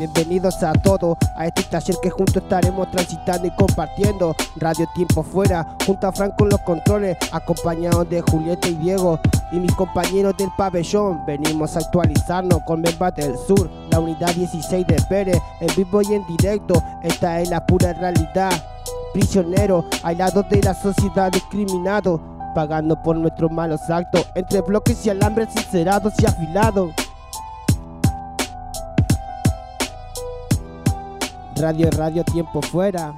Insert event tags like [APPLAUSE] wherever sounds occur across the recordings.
Bienvenidos a todos a este taller que juntos estaremos transitando y compartiendo. Radio Tiempo Fuera, junto a Franco en los controles, acompañados de Julieta y Diego y mis compañeros del pabellón. Venimos a actualizarnos con Membate del Sur, la unidad 16 de Pérez, en vivo y en directo. Esta es la pura realidad. Prisioneros, aislados de la sociedad discriminados, pagando por nuestros malos actos, entre bloques y alambres sincerados y afilados. Radio Radio Tiempo Fuera.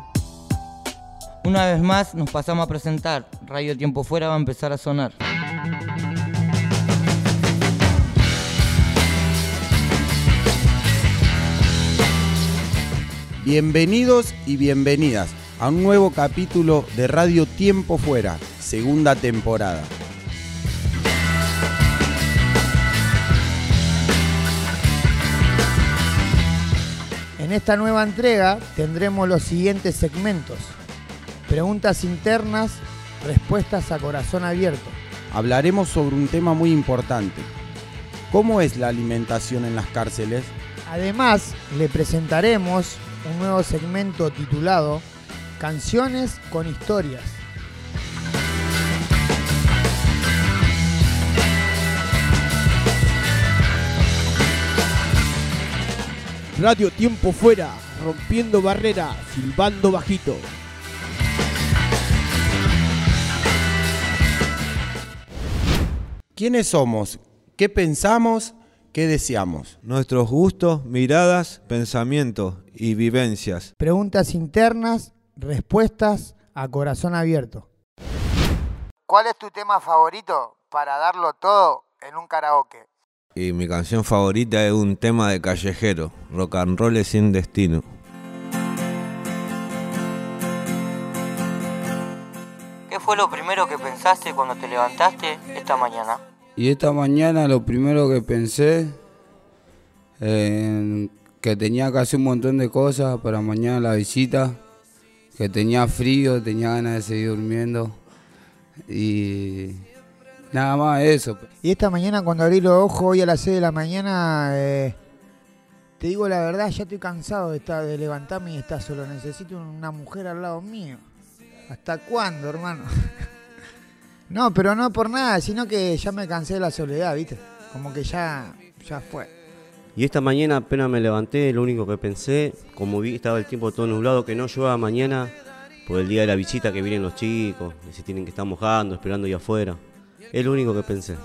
Una vez más nos pasamos a presentar. Radio Tiempo Fuera va a empezar a sonar. Bienvenidos y bienvenidas a un nuevo capítulo de Radio Tiempo Fuera, segunda temporada. En esta nueva entrega tendremos los siguientes segmentos. Preguntas internas, respuestas a corazón abierto. Hablaremos sobre un tema muy importante. ¿Cómo es la alimentación en las cárceles? Además, le presentaremos un nuevo segmento titulado Canciones con historias. Radio Tiempo Fuera, rompiendo barreras, silbando bajito. ¿Quiénes somos? ¿Qué pensamos? ¿Qué deseamos? Nuestros gustos, miradas, pensamientos y vivencias. Preguntas internas, respuestas a corazón abierto. ¿Cuál es tu tema favorito para darlo todo en un karaoke? Y mi canción favorita es un tema de callejero, rock and roll sin destino. ¿Qué fue lo primero que pensaste cuando te levantaste esta mañana? Y esta mañana lo primero que pensé eh, que tenía que hacer un montón de cosas para mañana la visita, que tenía frío, tenía ganas de seguir durmiendo y nada más eso. Y esta mañana cuando abrí los ojos hoy a las 6 de la mañana, eh, te digo la verdad, ya estoy cansado de, estar, de levantarme y estar solo. Necesito una mujer al lado mío. ¿Hasta cuándo, hermano? [LAUGHS] no, pero no por nada, sino que ya me cansé de la soledad, ¿viste? Como que ya, ya fue. Y esta mañana apenas me levanté, lo único que pensé, como vi estaba el tiempo todo nublado, que no llueva mañana por el día de la visita que vienen los chicos, y se tienen que estar mojando, esperando ahí afuera. Es lo único que pensé.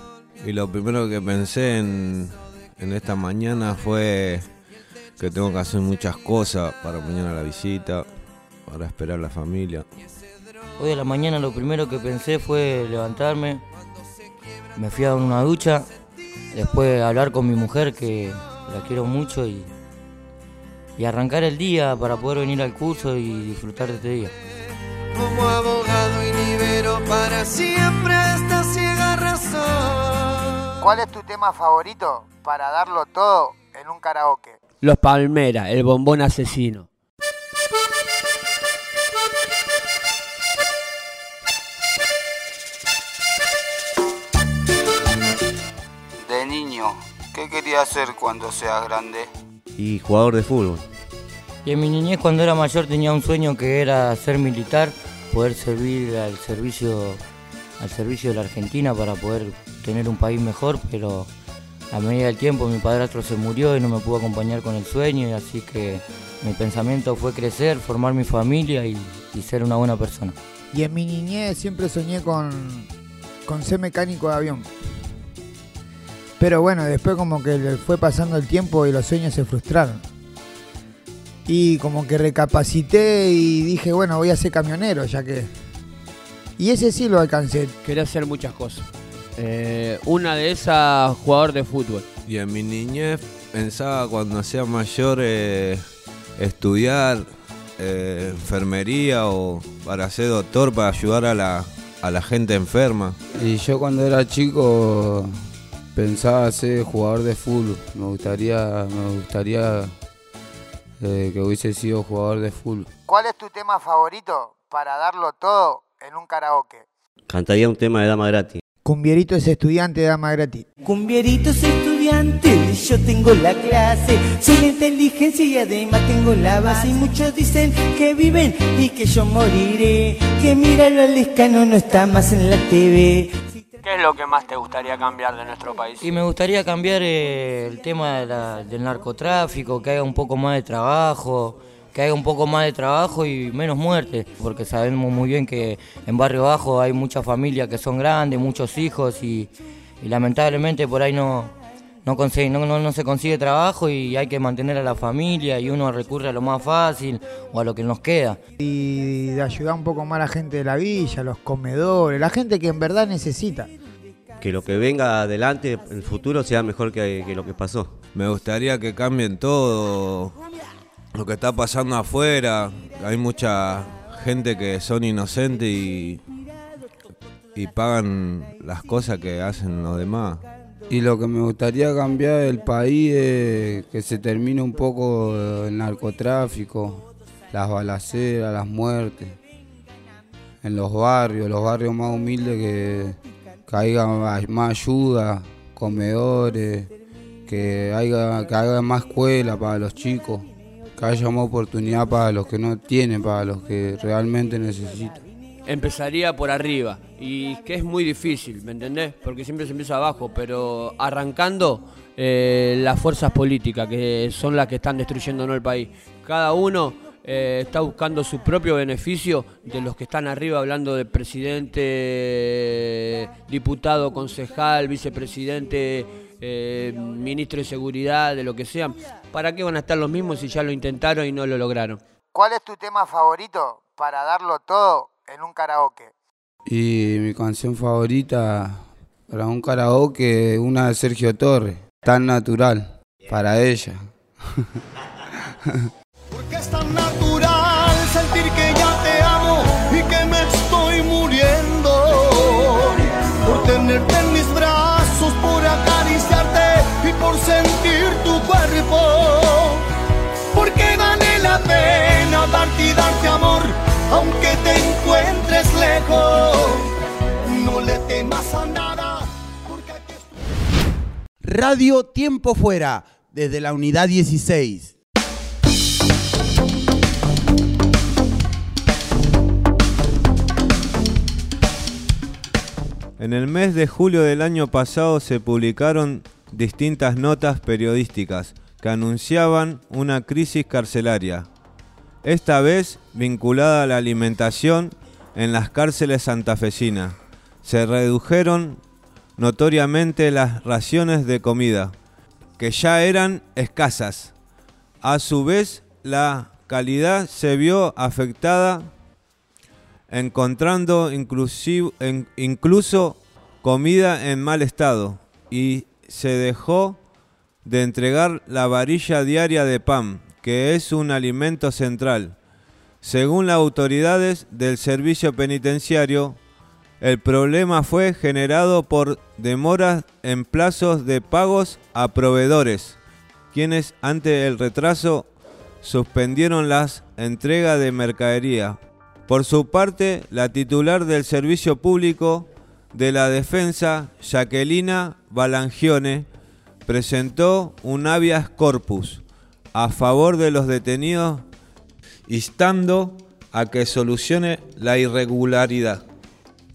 Y lo primero que pensé en, en esta mañana fue que tengo que hacer muchas cosas para mañana la visita, para esperar a la familia. Hoy a la mañana lo primero que pensé fue levantarme, me fui a dar una ducha, después hablar con mi mujer que la quiero mucho y, y arrancar el día para poder venir al curso y disfrutar de este día. Como abogado y libero para siempre esta. ¿Cuál es tu tema favorito para darlo todo en un karaoke? Los Palmera, el bombón asesino. De niño, ¿qué quería hacer cuando sea grande? Y jugador de fútbol. Y en mi niñez cuando era mayor tenía un sueño que era ser militar, poder servir al servicio, al servicio de la Argentina para poder tener un país mejor, pero a medida del tiempo mi padrastro se murió y no me pudo acompañar con el sueño, y así que mi pensamiento fue crecer, formar mi familia y, y ser una buena persona. Y en mi niñez siempre soñé con, con ser mecánico de avión. Pero bueno, después como que fue pasando el tiempo y los sueños se frustraron. Y como que recapacité y dije, bueno, voy a ser camionero, ya que... Y ese sí lo alcancé. Quería hacer muchas cosas. Eh, una de esas, jugador de fútbol. Y en mi niñez pensaba cuando sea mayor eh, estudiar eh, enfermería o para ser doctor, para ayudar a la, a la gente enferma. Y yo cuando era chico pensaba ser jugador de fútbol. Me gustaría, me gustaría eh, que hubiese sido jugador de fútbol. ¿Cuál es tu tema favorito para darlo todo en un karaoke? Cantaría un tema de Dama Gratis. Cumbierito es estudiante de dama gratis. Cumbierito es estudiante yo tengo la clase, soy la inteligencia y además tengo la base. Y muchos dicen que viven y que yo moriré, que mira lo lescano no está más en la TV. ¿Qué es lo que más te gustaría cambiar de nuestro país? Y me gustaría cambiar eh, el tema de la- del narcotráfico, que haya un poco más de trabajo, que haya un poco más de trabajo y menos muertes, porque sabemos muy bien que en Barrio Bajo hay muchas familias que son grandes, muchos hijos y, y lamentablemente por ahí no, no, consigue- no, no- no se consigue trabajo y hay que mantener a la familia y uno recurre a lo más fácil o a lo que nos queda. Y de ayudar un poco más a la gente de la villa, los comedores, la gente que en verdad necesita. Que lo que venga adelante en el futuro sea mejor que, que lo que pasó. Me gustaría que cambien todo lo que está pasando afuera. Hay mucha gente que son inocentes y, y pagan las cosas que hacen los demás. Y lo que me gustaría cambiar del país es que se termine un poco el narcotráfico, las balaceras, las muertes. En los barrios, los barrios más humildes que, más más ayuda, comedores, que haya, que haya más escuela para los chicos, que haya más oportunidad para los que no tienen, para los que realmente necesitan. Empezaría por arriba y que es muy difícil, ¿me entendés? Porque siempre se empieza abajo, pero arrancando eh, las fuerzas políticas que son las que están destruyéndonos el país. Cada uno eh, está buscando su propio beneficio de los que están arriba, hablando de presidente, diputado, concejal, vicepresidente, eh, ministro de seguridad, de lo que sea. ¿Para qué van a estar los mismos si ya lo intentaron y no lo lograron? ¿Cuál es tu tema favorito para darlo todo en un karaoke? Y mi canción favorita para un karaoke, una de Sergio Torres, tan natural, para ella. [LAUGHS] Porque es tan natural encuentres lejos. No le temas a nada. Radio Tiempo Fuera, desde la unidad 16. En el mes de julio del año pasado se publicaron distintas notas periodísticas que anunciaban una crisis carcelaria, esta vez vinculada a la alimentación en las cárceles santafesinas. Se redujeron notoriamente las raciones de comida, que ya eran escasas. A su vez, la calidad se vio afectada encontrando incluso comida en mal estado y se dejó de entregar la varilla diaria de pan, que es un alimento central. Según las autoridades del servicio penitenciario, el problema fue generado por demoras en plazos de pagos a proveedores, quienes ante el retraso suspendieron las entregas de mercadería. Por su parte, la titular del Servicio Público de la Defensa, Jacquelina Balangione, presentó un habeas corpus a favor de los detenidos, instando a que solucione la irregularidad.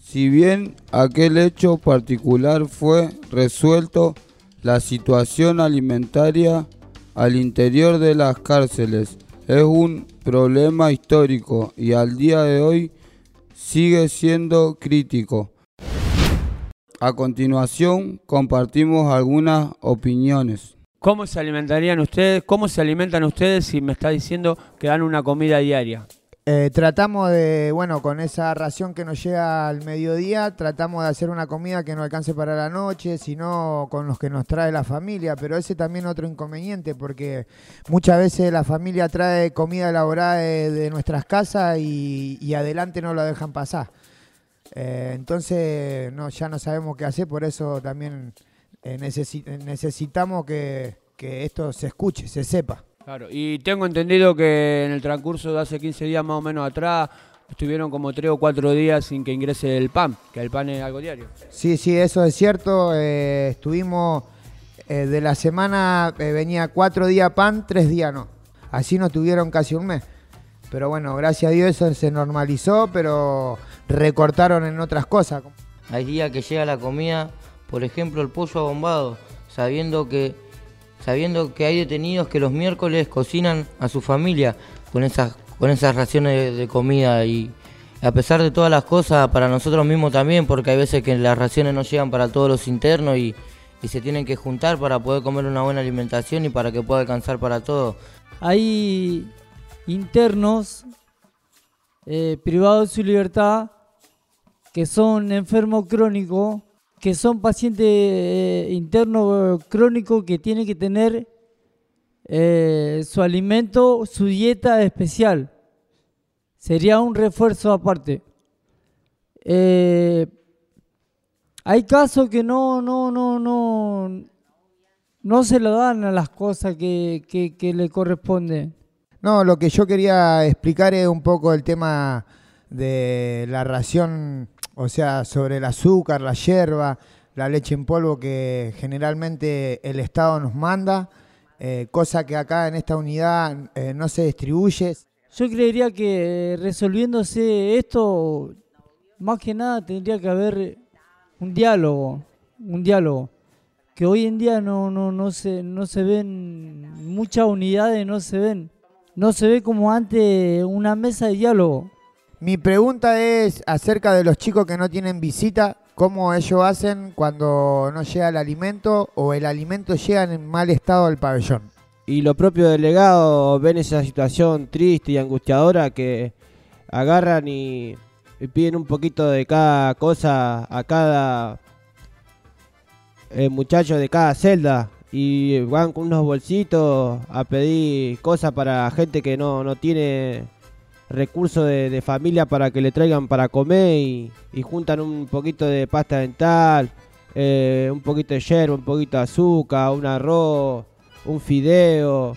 Si bien aquel hecho particular fue resuelto, la situación alimentaria al interior de las cárceles es un problema histórico y al día de hoy sigue siendo crítico. A continuación compartimos algunas opiniones. ¿Cómo se alimentarían ustedes? ¿Cómo se alimentan ustedes si me está diciendo que dan una comida diaria? Eh, tratamos de, bueno, con esa ración que nos llega al mediodía, tratamos de hacer una comida que no alcance para la noche, sino con los que nos trae la familia, pero ese también otro inconveniente, porque muchas veces la familia trae comida elaborada de, de nuestras casas y, adelante no la dejan pasar. Eh, entonces no, ya no sabemos qué hacer, por eso también eh, necesi- necesitamos que, que esto se escuche, se sepa. Claro, y tengo entendido que en el transcurso de hace 15 días más o menos atrás estuvieron como 3 o 4 días sin que ingrese el pan, que el pan es algo diario. Sí, sí, eso es cierto. eh, estuvimos eh, de la semana eh, venía cuatro días pan, tres días no. Así nos tuvieron casi un mes. Pero bueno, gracias a Dios eso se normalizó, pero recortaron en otras cosas. Hay días que llega la comida, por ejemplo el pollo abombado, sabiendo que, sabiendo que hay detenidos que los miércoles cocinan a su familia con esas, con esas raciones de, comida y a pesar de todas las cosas, para nosotros mismos también, porque hay veces que las raciones no llegan para todos los internos y, y se tienen que juntar para poder comer una buena alimentación y para que pueda alcanzar para todos. Hay internos eh, privados de su libertad que son enfermos crónicos, que son pacientes eh, internos crónicos que tienen que tener eh, su alimento, su dieta especial. Sería un refuerzo aparte. Eh, hay casos que no, no, no, no, no se lo dan a las cosas que, que, que le corresponden. No, lo que yo quería explicar es un poco el tema de la ración, o sea, sobre el azúcar, la hierba, la leche en polvo que generalmente el Estado nos manda, eh, cosa que acá en esta unidad eh, no se distribuye. Yo creería que resolviéndose esto, más que nada tendría que haber un diálogo, un diálogo. Que hoy en día no, no, no, se, no se ven, muchas unidades no se ven. No se ve como antes una mesa de diálogo. Mi pregunta es acerca de los chicos que no tienen visita, cómo ellos hacen cuando no llega el alimento o el alimento llega en mal estado al pabellón. Y los propios delegados ven esa situación triste y angustiadora que agarran y, piden un poquito de cada cosa a cada eh, muchacho de cada celda y van con unos bolsitos a pedir cosas para gente que no, no tiene recursos de, familia para que le traigan para comer y, juntan un poquito de pasta dental, eh, un poquito de yerba, un poquito de azúcar, un arroz, un fideo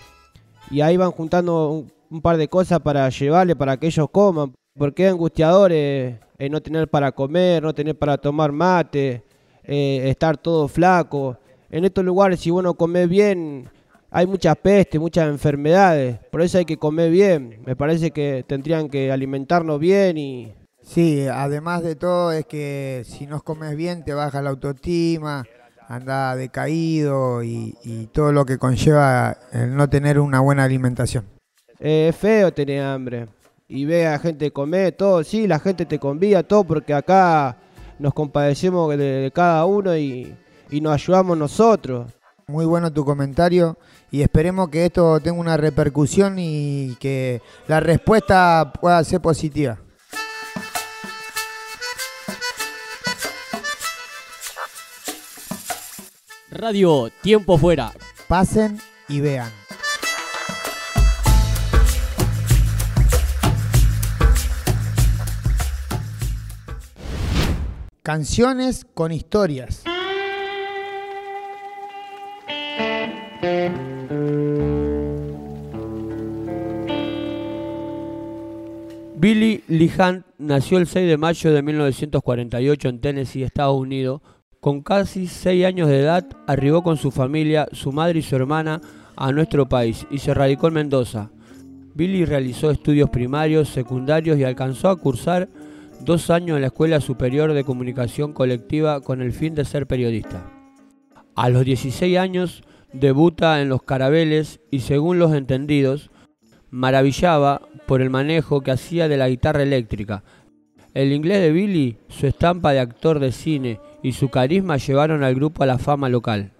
y ahí van juntando un, un par de cosas para llevarle para que ellos coman porque es angustiador eh, eh, no tener para comer, no tener para tomar mate, eh, estar todo flaco. En estos lugares, si uno come bien, hay muchas pestes, muchas enfermedades. Por eso hay que comer bien. Me parece que tendrían que alimentarnos bien y... Sí, además de todo es que si no comes bien te baja la autoestima, anda decaído y, y todo lo que conlleva el no tener una buena alimentación. Eh, es feo tener hambre. Y ve a gente comer, todo, sí, la gente te convida, todo, porque acá nos compadecemos de, de cada uno y, y nos ayudamos nosotros. Muy bueno tu comentario y esperemos que esto tenga una repercusión y que la respuesta pueda ser positiva. Radio Tiempo Fuera. Pasen y vean. Canciones con historias. Billy Lee Hunt nació el 6 de mayo de 1948 en Tennessee, Estados Unidos. Con casi 6 años de edad arribó con su familia, su madre y su hermana a nuestro país y se radicó en Mendoza. Billy realizó estudios primarios, secundarios y alcanzó a cursar dos años en la Escuela Superior de Comunicación Colectiva con el fin de ser periodista. A los 16 años debuta en Los Carabeles y según los entendidos, maravillaba por el manejo que hacía de la guitarra eléctrica. El inglés de Billy, su estampa de actor de cine y su carisma llevaron al grupo a la fama local.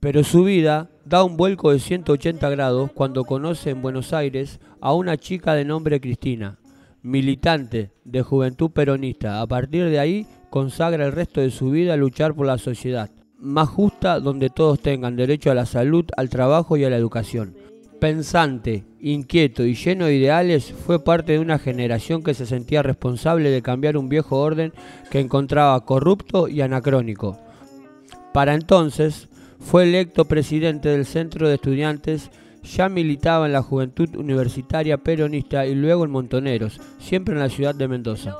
Pero su vida da un vuelco de 180 grados cuando conoce en Buenos Aires a una chica de nombre Cristina, militante de Juventud Peronista. A partir de ahí consagra el resto de su vida a luchar por la sociedad más justa donde todos tengan derecho a la salud, al trabajo y a la educación. Pensante, inquieto y lleno de ideales, fue parte de una generación que se sentía responsable de cambiar un viejo orden que encontraba corrupto y anacrónico. Para entonces, fue electo presidente del Centro de Estudiantes, ya militaba en la Juventud Universitaria Peronista y luego en Montoneros, siempre en la ciudad de Mendoza.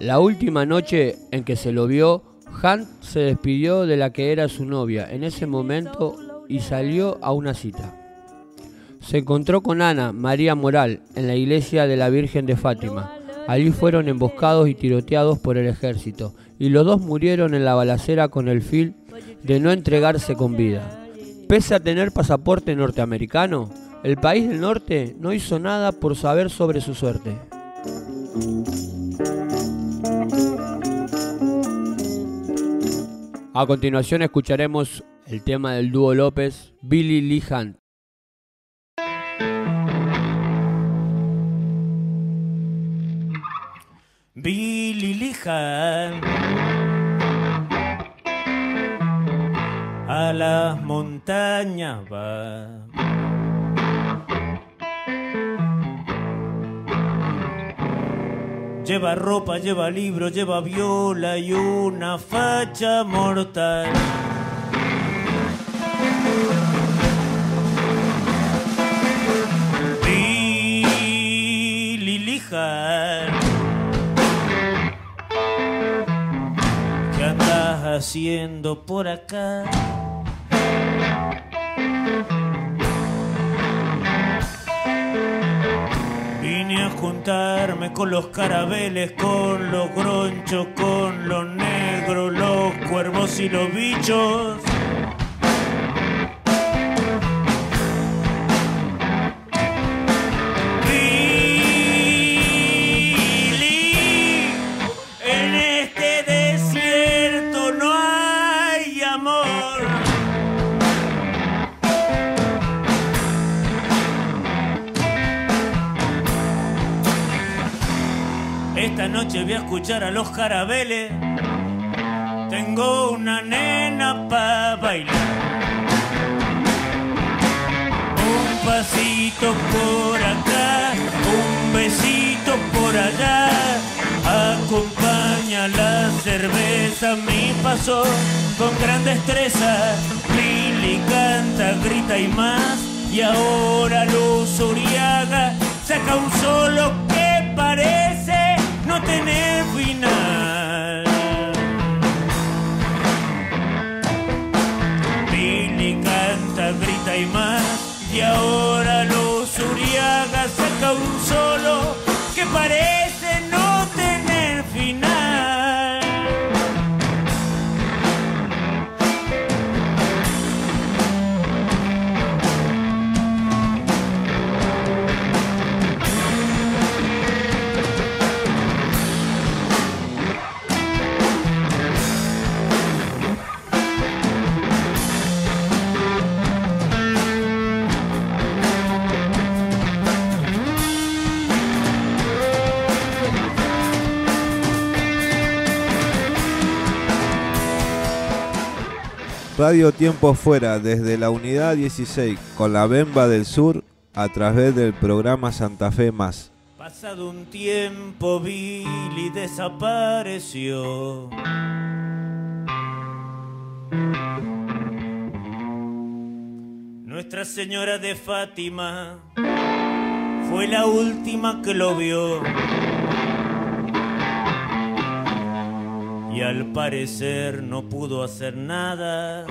La última noche en que se lo vio Hunt se despidió de la que era su novia en ese momento y salió a una cita. Se encontró con Ana María Moral en la iglesia de la Virgen de Fátima. Allí fueron emboscados y tiroteados por el ejército y los dos murieron en la balacera con el fin de no entregarse con vida. Pese a tener pasaporte norteamericano, el país del norte no hizo nada por saber sobre su suerte. A continuación escucharemos el tema del dúo López, Billy Lee Hunt. Billy Lee Hunt a las montañas va. Lleva ropa, lleva libro, lleva viola y una facha mortal. Billy ¿Qué andas haciendo por acá? Vine a juntarme con los carabeles, con los gronchos, con los negros, los cuervos y los bichos. Noche voy a escuchar a los carabeles. Tengo una nena pa' bailar. Un pasito por acá, un besito por allá. Acompaña la cerveza mi paso con gran destreza. Lili canta, grita y más. Y ahora Luz Uriaga saca un solo que parece no tener final. Billy canta, grita y más. Y ahora Luz Uriaga saca un Radio Tiempo Fuera desde la unidad 16 con la Bemba del Sur a través del programa Santa Fe Más. Pasado un tiempo, Billy desapareció. Nuestra Señora de Fátima fue la última que lo vio. Y al parecer no pudo hacer nada.